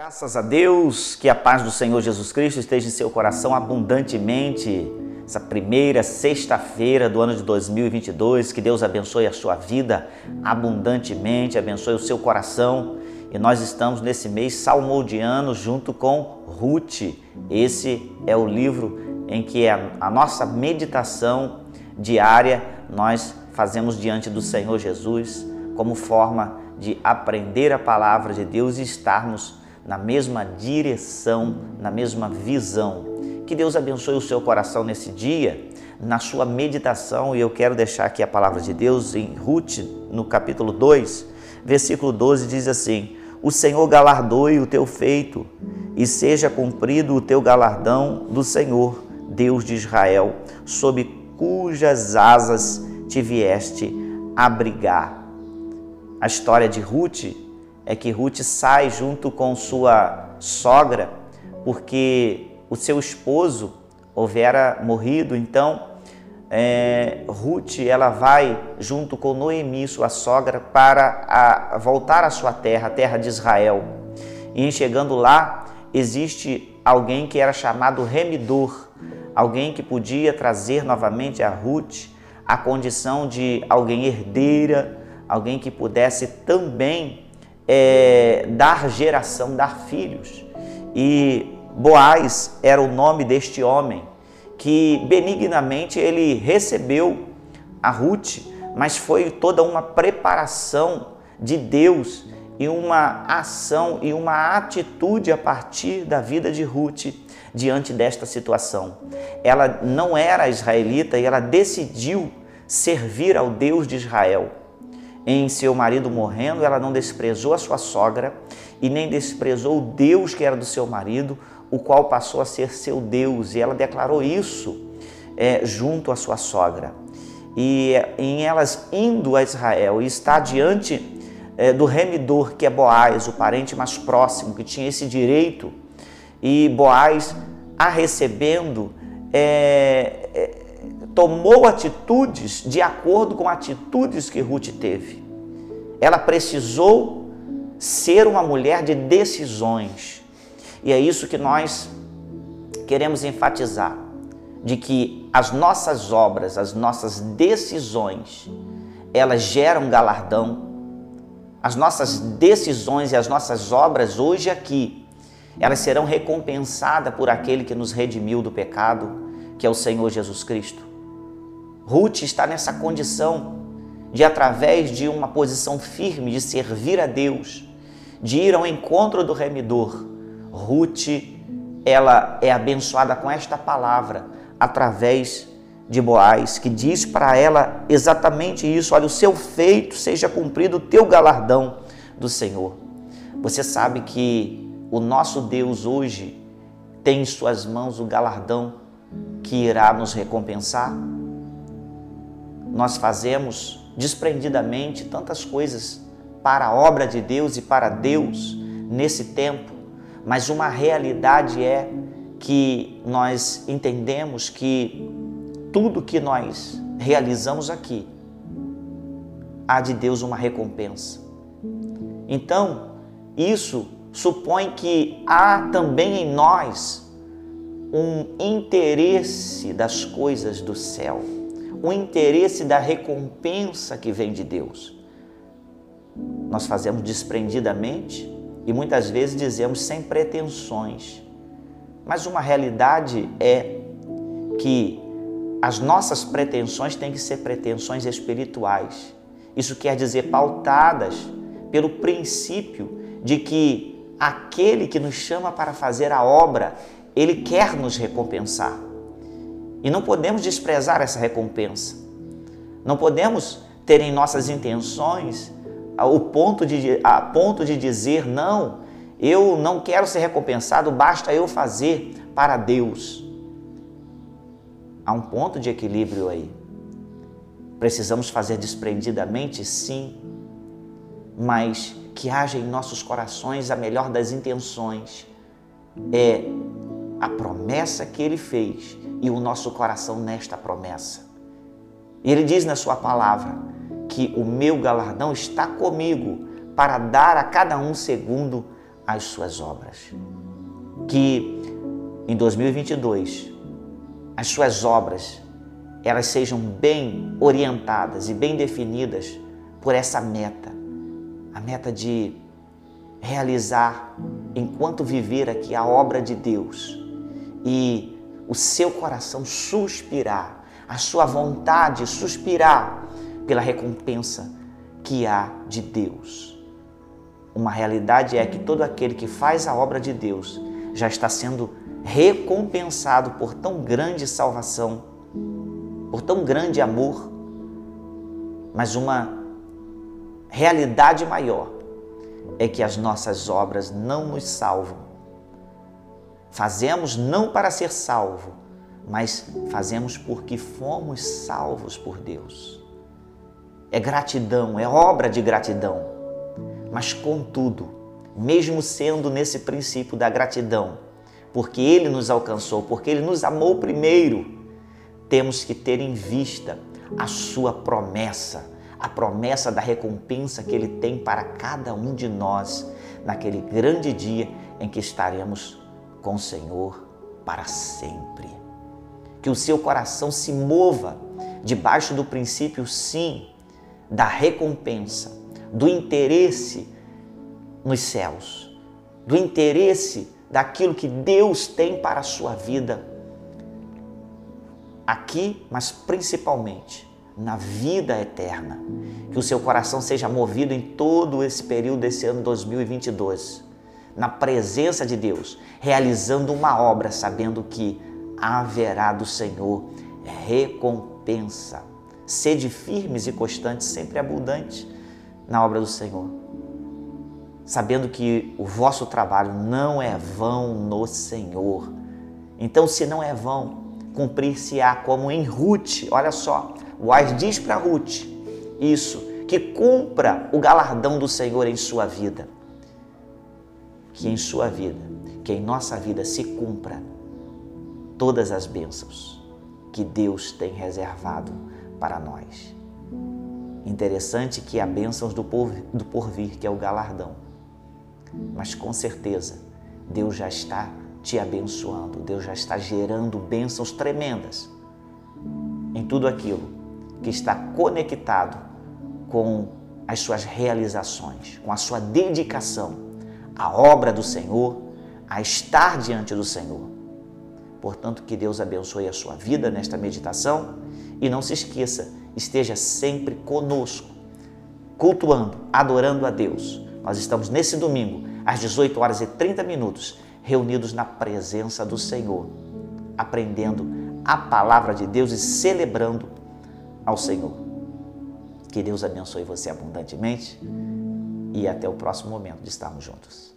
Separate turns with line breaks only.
Graças a Deus, que a paz do Senhor Jesus Cristo esteja em seu coração abundantemente. Essa primeira sexta-feira do ano de 2022, que Deus abençoe a sua vida abundantemente, abençoe o seu coração. E nós estamos nesse mês salmodiano junto com Ruth. Esse é o livro em que a, a nossa meditação diária nós fazemos diante do Senhor Jesus como forma de aprender a palavra de Deus e estarmos na mesma direção, na mesma visão. Que Deus abençoe o seu coração nesse dia, na sua meditação, e eu quero deixar aqui a palavra de Deus em Ruth, no capítulo 2, versículo 12, diz assim: O Senhor galardoe o teu feito, e seja cumprido o teu galardão do Senhor, Deus de Israel, sob cujas asas te vieste abrigar. A história de Ruth é que Ruth sai junto com sua sogra porque o seu esposo houvera morrido. Então, é, Ruth ela vai junto com Noemi, sua sogra, para a, voltar à sua terra, a terra de Israel. E chegando lá, existe alguém que era chamado remidor, alguém que podia trazer novamente a Ruth a condição de alguém herdeira, alguém que pudesse também é, dar geração, dar filhos. E Boaz era o nome deste homem que benignamente ele recebeu a Ruth, mas foi toda uma preparação de Deus e uma ação e uma atitude a partir da vida de Ruth diante desta situação. Ela não era israelita e ela decidiu servir ao Deus de Israel em seu marido morrendo, ela não desprezou a sua sogra e nem desprezou o Deus que era do seu marido, o qual passou a ser seu Deus, e ela declarou isso é, junto à sua sogra. E em elas indo a Israel e está diante é, do remidor, que é Boaz, o parente mais próximo, que tinha esse direito, e Boaz a recebendo, é, é tomou atitudes de acordo com atitudes que Ruth teve. Ela precisou ser uma mulher de decisões. E é isso que nós queremos enfatizar, de que as nossas obras, as nossas decisões, elas geram galardão. As nossas decisões e as nossas obras hoje aqui, elas serão recompensadas por aquele que nos redimiu do pecado, que é o Senhor Jesus Cristo. Ruth está nessa condição de, através de uma posição firme, de servir a Deus, de ir ao encontro do remidor. Ruth, ela é abençoada com esta palavra através de Boaz, que diz para ela exatamente isso: olha, o seu feito seja cumprido o teu galardão do Senhor. Você sabe que o nosso Deus hoje tem em suas mãos o galardão que irá nos recompensar? nós fazemos desprendidamente tantas coisas para a obra de Deus e para Deus nesse tempo, mas uma realidade é que nós entendemos que tudo que nós realizamos aqui há de Deus uma recompensa. Então, isso supõe que há também em nós um interesse das coisas do céu o interesse da recompensa que vem de Deus. Nós fazemos desprendidamente e muitas vezes dizemos sem pretensões. Mas uma realidade é que as nossas pretensões têm que ser pretensões espirituais. Isso quer dizer pautadas pelo princípio de que aquele que nos chama para fazer a obra, ele quer nos recompensar. E não podemos desprezar essa recompensa. Não podemos ter em nossas intenções o ponto de, a ponto de dizer não, eu não quero ser recompensado, basta eu fazer para Deus. Há um ponto de equilíbrio aí. Precisamos fazer desprendidamente, sim, mas que haja em nossos corações a melhor das intenções. É a promessa que ele fez e o nosso coração nesta promessa. E ele diz na sua palavra que o meu galardão está comigo para dar a cada um segundo as suas obras. Que em 2022 as suas obras elas sejam bem orientadas e bem definidas por essa meta, a meta de realizar enquanto viver aqui a obra de Deus e o seu coração suspirar, a sua vontade suspirar pela recompensa que há de Deus. Uma realidade é que todo aquele que faz a obra de Deus já está sendo recompensado por tão grande salvação, por tão grande amor, mas uma realidade maior é que as nossas obras não nos salvam. Fazemos não para ser salvo, mas fazemos porque fomos salvos por Deus. É gratidão, é obra de gratidão. Mas contudo, mesmo sendo nesse princípio da gratidão, porque Ele nos alcançou, porque Ele nos amou primeiro, temos que ter em vista a Sua promessa, a promessa da recompensa que Ele tem para cada um de nós naquele grande dia em que estaremos com o Senhor para sempre. Que o seu coração se mova debaixo do princípio, sim, da recompensa, do interesse nos céus, do interesse daquilo que Deus tem para a sua vida aqui, mas principalmente na vida eterna. Que o seu coração seja movido em todo esse período desse ano 2022, na presença de Deus, realizando uma obra, sabendo que haverá do Senhor recompensa. Sede firmes e constantes, sempre abundantes na obra do Senhor sabendo que o vosso trabalho não é vão no Senhor. Então, se não é vão, cumprir-se-á como em Ruth. Olha só, o Ais diz para Ruth isso, que cumpra o galardão do Senhor em sua vida. Que em sua vida, que em nossa vida se cumpra todas as bênçãos que Deus tem reservado para nós. Interessante que há bênçãos do porvir, que é o galardão mas com certeza Deus já está te abençoando, Deus já está gerando bênçãos tremendas em tudo aquilo que está conectado com as suas realizações, com a sua dedicação à obra do Senhor, a estar diante do Senhor. Portanto, que Deus abençoe a sua vida nesta meditação e não se esqueça, esteja sempre conosco, cultuando, adorando a Deus nós estamos nesse domingo, às 18 horas e 30 minutos, reunidos na presença do Senhor, aprendendo a palavra de Deus e celebrando ao Senhor. Que Deus abençoe você abundantemente e até o próximo momento de estarmos juntos.